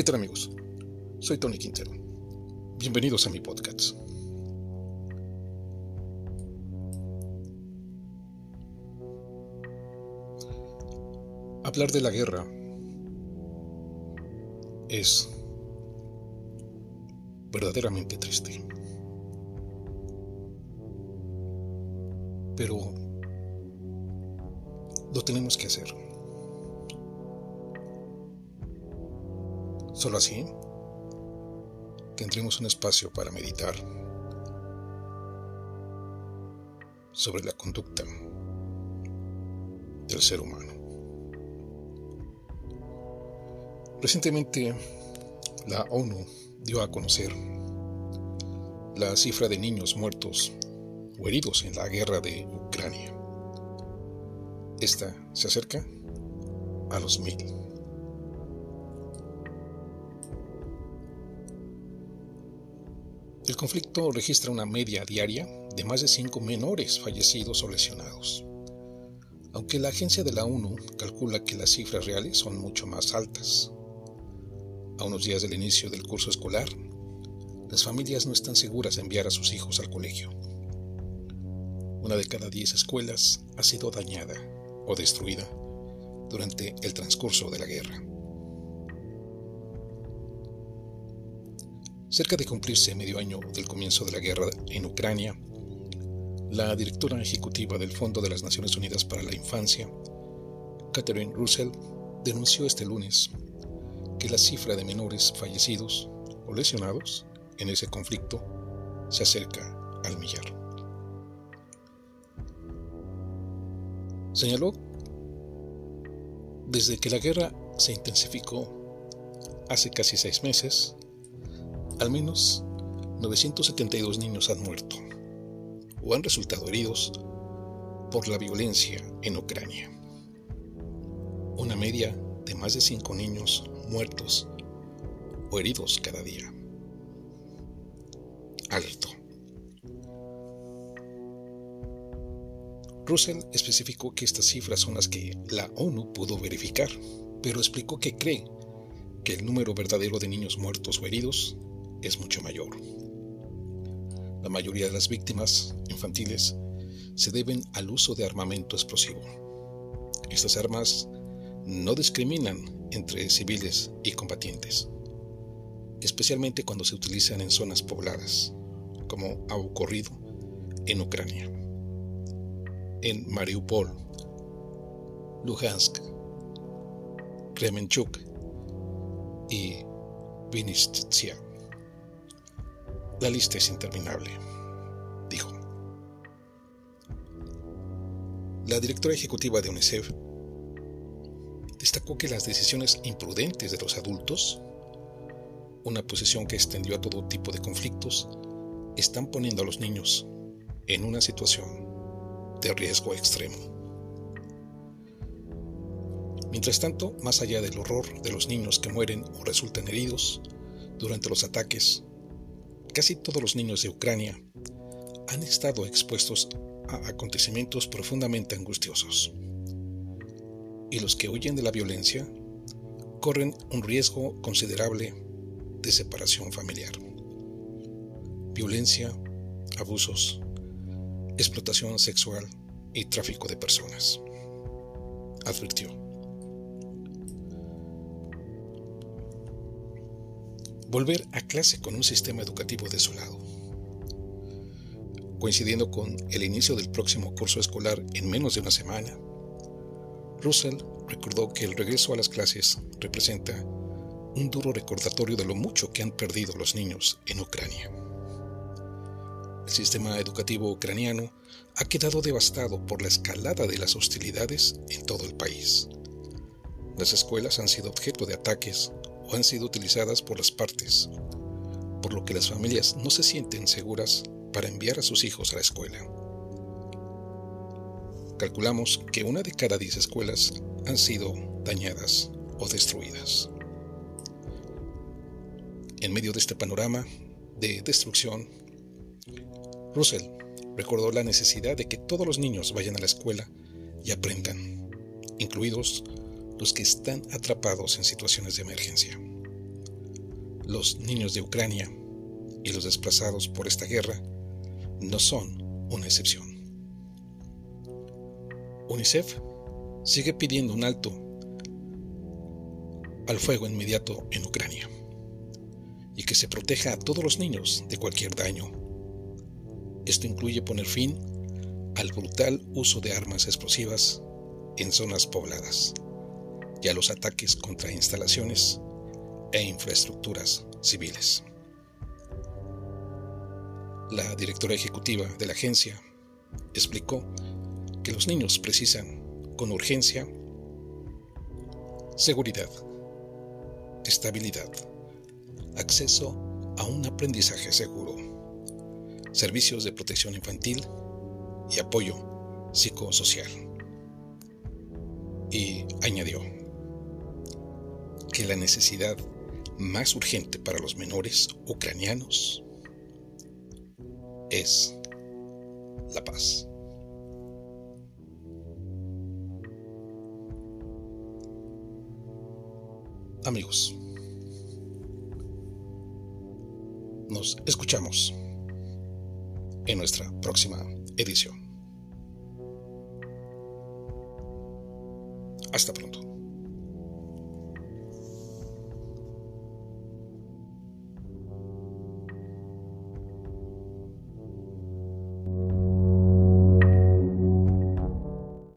¿Qué tal amigos? Soy Tony Quintero. Bienvenidos a mi podcast. Hablar de la guerra es verdaderamente triste. Pero lo tenemos que hacer. Solo así tendremos un espacio para meditar sobre la conducta del ser humano. Recientemente, la ONU dio a conocer la cifra de niños muertos o heridos en la guerra de Ucrania. Esta se acerca a los mil. El conflicto registra una media diaria de más de cinco menores fallecidos o lesionados, aunque la agencia de la ONU calcula que las cifras reales son mucho más altas. A unos días del inicio del curso escolar, las familias no están seguras de enviar a sus hijos al colegio. Una de cada diez escuelas ha sido dañada o destruida durante el transcurso de la guerra. Cerca de cumplirse medio año del comienzo de la guerra en Ucrania, la directora ejecutiva del Fondo de las Naciones Unidas para la Infancia, Catherine Russell, denunció este lunes que la cifra de menores fallecidos o lesionados en ese conflicto se acerca al millar. Señaló, desde que la guerra se intensificó hace casi seis meses, al menos 972 niños han muerto o han resultado heridos por la violencia en Ucrania. Una media de más de 5 niños muertos o heridos cada día. Alertó. Russell especificó que estas cifras son las que la ONU pudo verificar, pero explicó que cree que el número verdadero de niños muertos o heridos es mucho mayor. La mayoría de las víctimas infantiles se deben al uso de armamento explosivo. Estas armas no discriminan entre civiles y combatientes, especialmente cuando se utilizan en zonas pobladas, como ha ocurrido en Ucrania en Mariupol, Luhansk, Kremenchuk y Vinnytsia. La lista es interminable, dijo. La directora ejecutiva de UNICEF destacó que las decisiones imprudentes de los adultos, una posición que extendió a todo tipo de conflictos, están poniendo a los niños en una situación de riesgo extremo. Mientras tanto, más allá del horror de los niños que mueren o resultan heridos durante los ataques, casi todos los niños de Ucrania han estado expuestos a acontecimientos profundamente angustiosos. Y los que huyen de la violencia corren un riesgo considerable de separación familiar. Violencia, abusos, explotación sexual y tráfico de personas, advirtió. Volver a clase con un sistema educativo desolado. Coincidiendo con el inicio del próximo curso escolar en menos de una semana, Russell recordó que el regreso a las clases representa un duro recordatorio de lo mucho que han perdido los niños en Ucrania. El sistema educativo ucraniano ha quedado devastado por la escalada de las hostilidades en todo el país. Las escuelas han sido objeto de ataques o han sido utilizadas por las partes, por lo que las familias no se sienten seguras para enviar a sus hijos a la escuela. Calculamos que una de cada diez escuelas han sido dañadas o destruidas. En medio de este panorama de destrucción Russell recordó la necesidad de que todos los niños vayan a la escuela y aprendan, incluidos los que están atrapados en situaciones de emergencia. Los niños de Ucrania y los desplazados por esta guerra no son una excepción. UNICEF sigue pidiendo un alto al fuego inmediato en Ucrania y que se proteja a todos los niños de cualquier daño. Esto incluye poner fin al brutal uso de armas explosivas en zonas pobladas y a los ataques contra instalaciones e infraestructuras civiles. La directora ejecutiva de la agencia explicó que los niños precisan con urgencia seguridad, estabilidad, acceso a un aprendizaje seguro, servicios de protección infantil y apoyo psicosocial. Y añadió la necesidad más urgente para los menores ucranianos es la paz. Amigos, nos escuchamos en nuestra próxima edición. Hasta pronto.